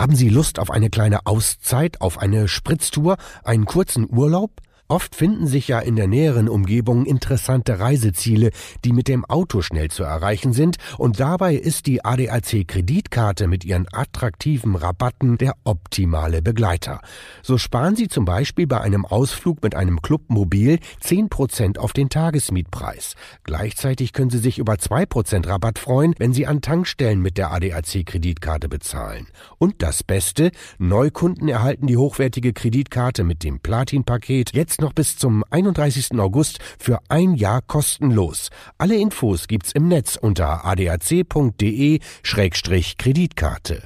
Haben Sie Lust auf eine kleine Auszeit, auf eine Spritztour, einen kurzen Urlaub? Oft finden sich ja in der näheren Umgebung interessante Reiseziele, die mit dem Auto schnell zu erreichen sind, und dabei ist die ADAC Kreditkarte mit ihren attraktiven Rabatten der optimale Begleiter. So sparen Sie zum Beispiel bei einem Ausflug mit einem Clubmobil 10% auf den Tagesmietpreis. Gleichzeitig können Sie sich über 2% Rabatt freuen, wenn Sie an Tankstellen mit der ADAC Kreditkarte bezahlen. Und das Beste, Neukunden erhalten die hochwertige Kreditkarte mit dem Platin-Paket jetzt noch bis zum 31. August für ein Jahr kostenlos. Alle Infos gibt's im Netz unter adac.de-kreditkarte.